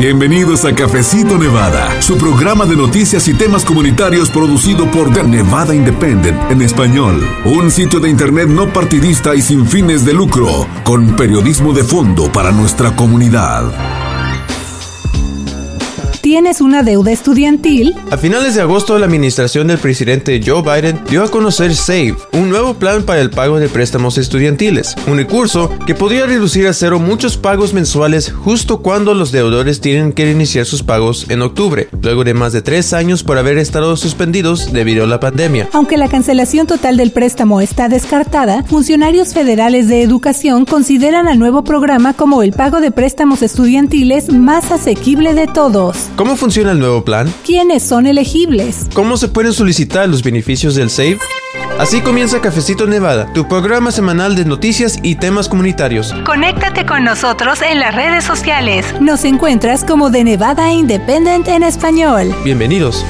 Bienvenidos a Cafecito Nevada, su programa de noticias y temas comunitarios producido por The Nevada Independent en español. Un sitio de internet no partidista y sin fines de lucro, con periodismo de fondo para nuestra comunidad tienes una deuda estudiantil? A finales de agosto, la administración del presidente Joe Biden dio a conocer SAVE, un nuevo plan para el pago de préstamos estudiantiles, un recurso que podría reducir a cero muchos pagos mensuales justo cuando los deudores tienen que iniciar sus pagos en octubre, luego de más de tres años por haber estado suspendidos debido a la pandemia. Aunque la cancelación total del préstamo está descartada, funcionarios federales de educación consideran al nuevo programa como el pago de préstamos estudiantiles más asequible de todos. ¿Cómo funciona el nuevo plan? ¿Quiénes son elegibles? ¿Cómo se pueden solicitar los beneficios del SAVE? Así comienza Cafecito Nevada, tu programa semanal de noticias y temas comunitarios. Conéctate con nosotros en las redes sociales. Nos encuentras como de Nevada Independent en español. Bienvenidos.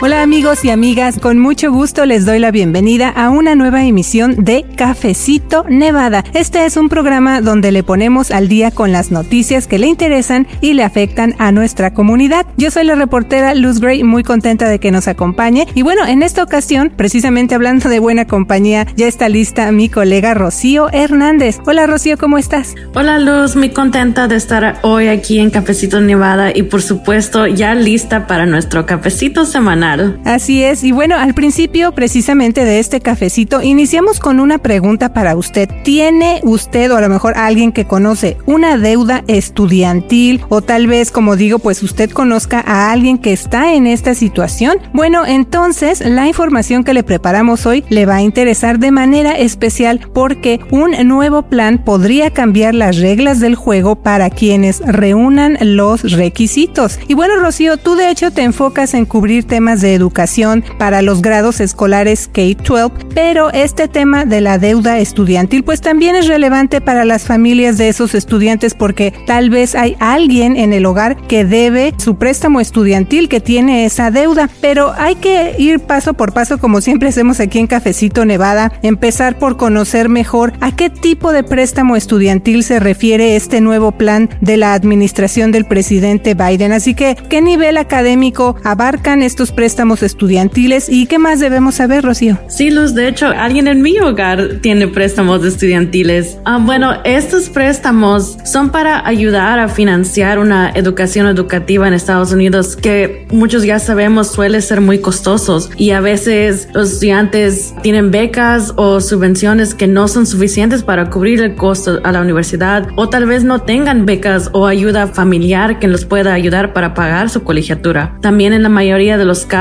Hola amigos y amigas, con mucho gusto les doy la bienvenida a una nueva emisión de Cafecito Nevada. Este es un programa donde le ponemos al día con las noticias que le interesan y le afectan a nuestra comunidad. Yo soy la reportera Luz Gray, muy contenta de que nos acompañe. Y bueno, en esta ocasión, precisamente hablando de buena compañía, ya está lista mi colega Rocío Hernández. Hola Rocío, ¿cómo estás? Hola Luz, muy contenta de estar hoy aquí en Cafecito Nevada y por supuesto ya lista para nuestro cafecito semanal Así es, y bueno, al principio precisamente de este cafecito iniciamos con una pregunta para usted. ¿Tiene usted o a lo mejor alguien que conoce una deuda estudiantil o tal vez, como digo, pues usted conozca a alguien que está en esta situación? Bueno, entonces la información que le preparamos hoy le va a interesar de manera especial porque un nuevo plan podría cambiar las reglas del juego para quienes reúnan los requisitos. Y bueno, Rocío, tú de hecho te enfocas en cubrir temas de educación para los grados escolares K-12, pero este tema de la deuda estudiantil pues también es relevante para las familias de esos estudiantes porque tal vez hay alguien en el hogar que debe su préstamo estudiantil que tiene esa deuda, pero hay que ir paso por paso como siempre hacemos aquí en Cafecito Nevada, empezar por conocer mejor a qué tipo de préstamo estudiantil se refiere este nuevo plan de la administración del presidente Biden. Así que, ¿qué nivel académico abarcan estos préstamos préstamos estudiantiles y qué más debemos saber, Rocío. Sí, Luz, de hecho, alguien en mi hogar tiene préstamos estudiantiles. Ah, bueno, estos préstamos son para ayudar a financiar una educación educativa en Estados Unidos que muchos ya sabemos suele ser muy costosos y a veces los estudiantes tienen becas o subvenciones que no son suficientes para cubrir el costo a la universidad o tal vez no tengan becas o ayuda familiar que los pueda ayudar para pagar su colegiatura. También en la mayoría de los casos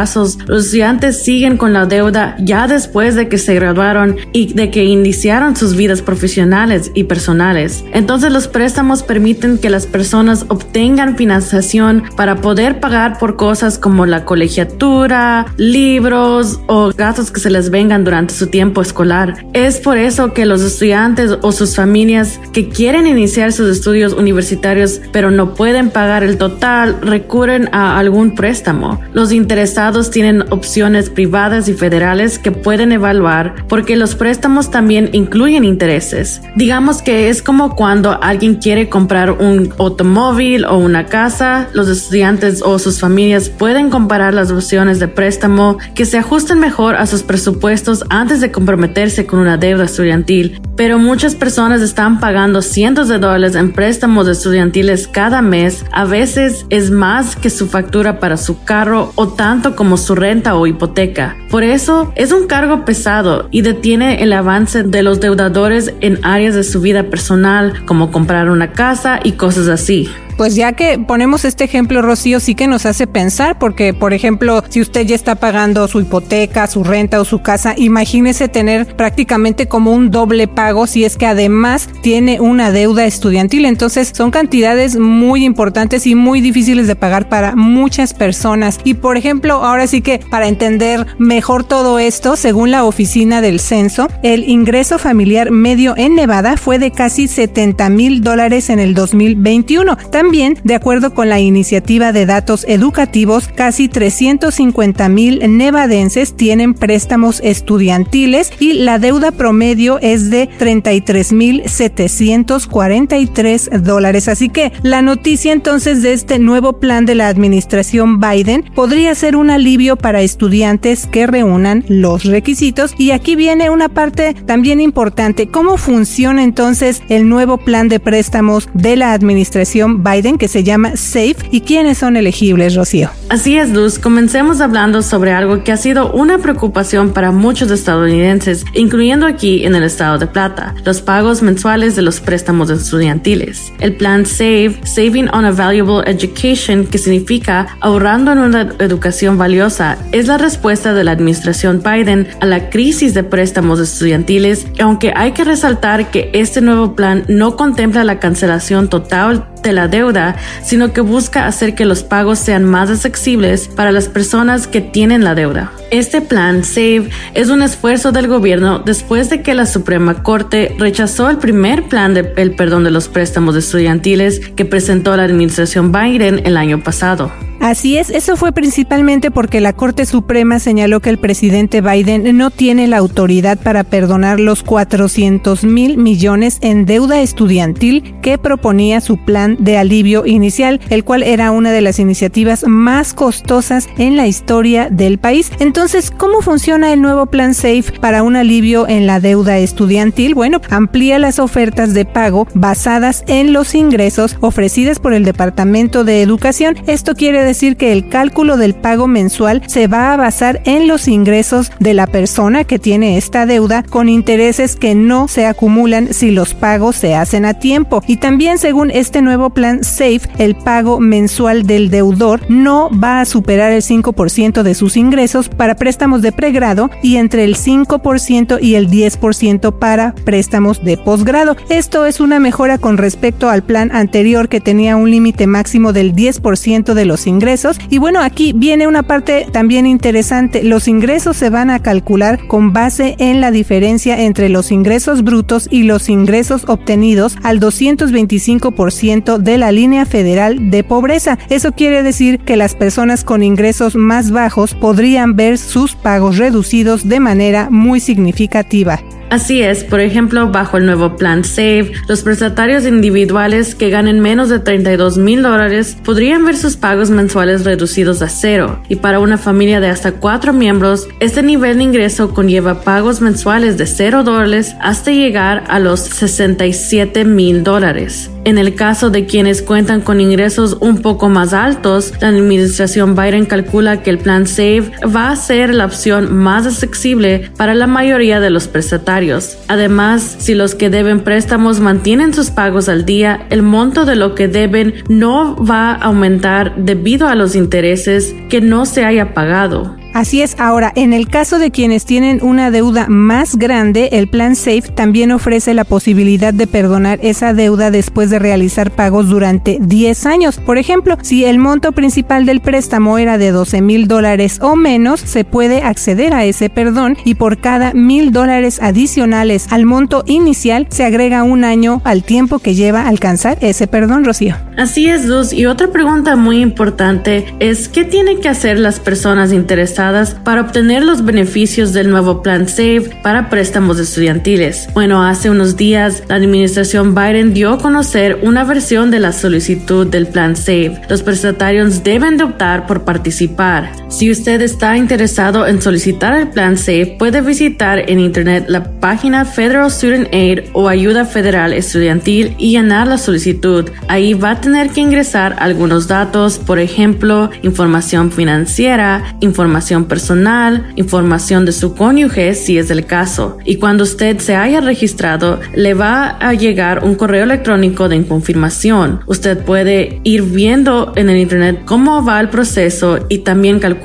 los estudiantes siguen con la deuda ya después de que se graduaron y de que iniciaron sus vidas profesionales y personales. Entonces los préstamos permiten que las personas obtengan financiación para poder pagar por cosas como la colegiatura, libros o gastos que se les vengan durante su tiempo escolar. Es por eso que los estudiantes o sus familias que quieren iniciar sus estudios universitarios pero no pueden pagar el total recurren a algún préstamo. Los interesados tienen opciones privadas y federales que pueden evaluar porque los préstamos también incluyen intereses. Digamos que es como cuando alguien quiere comprar un automóvil o una casa, los estudiantes o sus familias pueden comparar las opciones de préstamo que se ajusten mejor a sus presupuestos antes de comprometerse con una deuda estudiantil. Pero muchas personas están pagando cientos de dólares en préstamos estudiantiles cada mes, a veces es más que su factura para su carro o tanto como su renta o hipoteca. Por eso es un cargo pesado y detiene el avance de los deudadores en áreas de su vida personal como comprar una casa y cosas así pues ya que ponemos este ejemplo, Rocío, sí que nos hace pensar, porque, por ejemplo, si usted ya está pagando su hipoteca, su renta o su casa, imagínese tener prácticamente como un doble pago si es que además tiene una deuda estudiantil. Entonces, son cantidades muy importantes y muy difíciles de pagar para muchas personas. Y, por ejemplo, ahora sí que para entender mejor todo esto, según la oficina del censo, el ingreso familiar medio en Nevada fue de casi 70 mil dólares en el 2021. También También, de acuerdo con la iniciativa de datos educativos, casi 350 mil nevadenses tienen préstamos estudiantiles y la deuda promedio es de 33 mil 743 dólares. Así que la noticia entonces de este nuevo plan de la administración Biden podría ser un alivio para estudiantes que reúnan los requisitos. Y aquí viene una parte también importante. ¿Cómo funciona entonces el nuevo plan de préstamos de la administración Biden que se llama SAFE y quiénes son elegibles, Rocío? Así es, Luz. Comencemos hablando sobre algo que ha sido una preocupación para muchos estadounidenses, incluyendo aquí en el estado de Plata, los pagos mensuales de los préstamos estudiantiles. El plan SAVE, Saving on a Valuable Education, que significa ahorrando en una educación valiosa, es la respuesta de la administración Biden a la crisis de préstamos estudiantiles, aunque hay que resaltar que este nuevo plan no contempla la cancelación total de la deuda, sino que busca hacer que los pagos sean más accesibles para las personas que tienen la deuda. Este plan SAVE es un esfuerzo del gobierno después de que la Suprema Corte rechazó el primer plan de el perdón de los préstamos estudiantiles que presentó la administración Biden el año pasado. Así es, eso fue principalmente porque la Corte Suprema señaló que el presidente Biden no tiene la autoridad para perdonar los 400 mil millones en deuda estudiantil que proponía su plan de alivio inicial, el cual era una de las iniciativas más costosas en la historia del país. Entonces, ¿cómo funciona el nuevo plan SAFE para un alivio en la deuda estudiantil? Bueno, amplía las ofertas de pago basadas en los ingresos ofrecidas por el Departamento de Educación. Esto quiere decir que el cálculo del pago mensual se va a basar en los ingresos de la persona que tiene esta deuda con intereses que no se acumulan si los pagos se hacen a tiempo. Y también según este nuevo plan SAFE, el pago mensual del deudor no va a superar el 5% de sus ingresos para préstamos de pregrado y entre el 5% y el 10% para préstamos de posgrado. Esto es una mejora con respecto al plan anterior que tenía un límite máximo del 10% de los ingresos ingresos. Y bueno, aquí viene una parte también interesante. Los ingresos se van a calcular con base en la diferencia entre los ingresos brutos y los ingresos obtenidos al 225% de la línea federal de pobreza. Eso quiere decir que las personas con ingresos más bajos podrían ver sus pagos reducidos de manera muy significativa. Así es, por ejemplo, bajo el nuevo plan SAVE, los prestatarios individuales que ganen menos de 32 mil dólares podrían ver sus pagos mensuales reducidos a cero. Y para una familia de hasta cuatro miembros, este nivel de ingreso conlleva pagos mensuales de cero dólares hasta llegar a los 67 mil dólares. En el caso de quienes cuentan con ingresos un poco más altos, la administración Biden calcula que el plan SAVE va a ser la opción más accesible para la mayoría de los prestatarios. Además, si los que deben préstamos mantienen sus pagos al día, el monto de lo que deben no va a aumentar debido a los intereses que no se haya pagado. Así es, ahora, en el caso de quienes tienen una deuda más grande, el plan SAFE también ofrece la posibilidad de perdonar esa deuda después de realizar pagos durante 10 años. Por ejemplo, si el monto principal del préstamo era de 12 mil dólares o menos, se puede acceder a ese perdón y por cada mil dólares adicionales al monto inicial se agrega un año al tiempo que lleva a alcanzar ese perdón, Rocío. Así es, Luz. Y otra pregunta muy importante es, ¿qué tienen que hacer las personas interesadas para obtener los beneficios del nuevo plan SAVE para préstamos estudiantiles. Bueno, hace unos días la administración Biden dio a conocer una versión de la solicitud del plan SAVE. Los prestatarios deben de optar por participar. Si usted está interesado en solicitar el plan SAVE, puede visitar en internet la página Federal Student Aid o Ayuda Federal Estudiantil y llenar la solicitud. Ahí va a tener que ingresar algunos datos, por ejemplo, información financiera, información personal, información de su cónyuge si es el caso. Y cuando usted se haya registrado, le va a llegar un correo electrónico de confirmación. Usted puede ir viendo en el internet cómo va el proceso y también calcular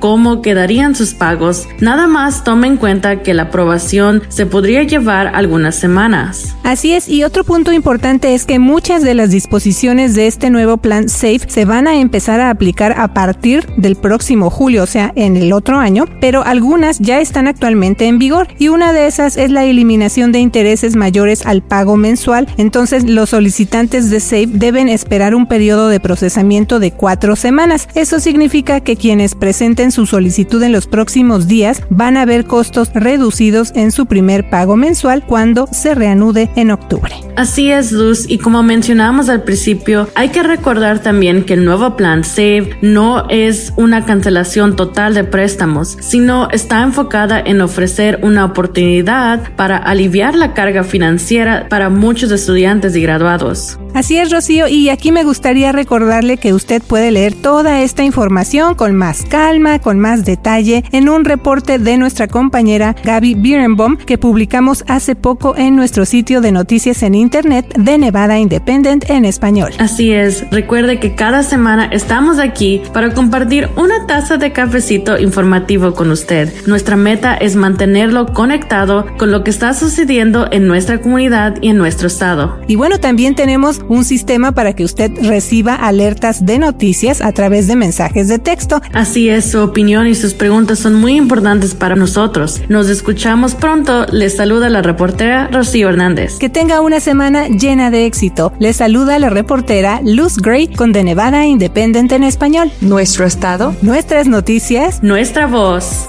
cómo quedarían sus pagos, nada más tome en cuenta que la aprobación se podría llevar algunas semanas. Así es, y otro punto importante es que muchas de las disposiciones de este nuevo plan SAFE se van a empezar a aplicar a partir del próximo julio, o sea, en el otro año, pero algunas ya están actualmente en vigor y una de esas es la eliminación de intereses mayores al pago mensual. Entonces, los solicitantes de SAFE deben esperar un periodo de procesamiento de cuatro semanas. Eso significa que presenten su solicitud en los próximos días van a ver costos reducidos en su primer pago mensual cuando se reanude en octubre. Así es, Luz, y como mencionábamos al principio, hay que recordar también que el nuevo plan SAVE no es una cancelación total de préstamos, sino está enfocada en ofrecer una oportunidad para aliviar la carga financiera para muchos estudiantes y graduados. Así es, Rocío, y aquí me gustaría recordarle que usted puede leer toda esta información con más calma, con más detalle, en un reporte de nuestra compañera Gaby Birenbaum que publicamos hace poco en nuestro sitio de noticias en Internet de Nevada Independent en español. Así es, recuerde que cada semana estamos aquí para compartir una taza de cafecito informativo con usted. Nuestra meta es mantenerlo conectado con lo que está sucediendo en nuestra comunidad y en nuestro estado. Y bueno, también tenemos un sistema para que usted reciba alertas de noticias a través de mensajes de texto. Así es, su opinión y sus preguntas son muy importantes para nosotros. Nos escuchamos pronto. Les saluda la reportera Rocío Hernández. Que tenga una semana llena de éxito. Les saluda la reportera Luz Gray con The Nevada Independent en español. Nuestro estado, nuestras noticias, nuestra voz